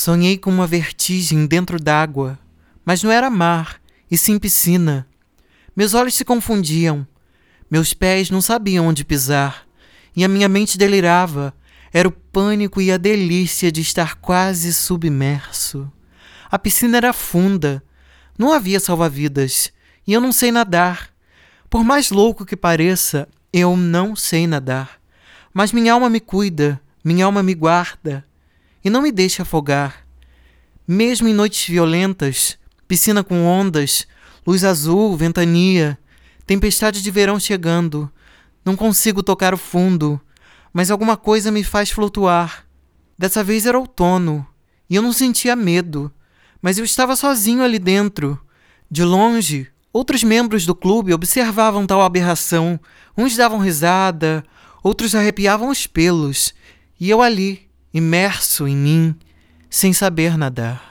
Sonhei com uma vertigem dentro d'água, mas não era mar, e sim piscina. Meus olhos se confundiam, meus pés não sabiam onde pisar, e a minha mente delirava. Era o pânico e a delícia de estar quase submerso. A piscina era funda, não havia salva-vidas, e eu não sei nadar. Por mais louco que pareça, eu não sei nadar. Mas minha alma me cuida, minha alma me guarda e não me deixa afogar. Mesmo em noites violentas, piscina com ondas, luz azul, ventania, tempestade de verão chegando, não consigo tocar o fundo, mas alguma coisa me faz flutuar. Dessa vez era outono, e eu não sentia medo, mas eu estava sozinho ali dentro. De longe, outros membros do clube observavam tal aberração. Uns davam risada, outros arrepiavam os pelos, e eu ali, imerso em mim, sem saber nadar.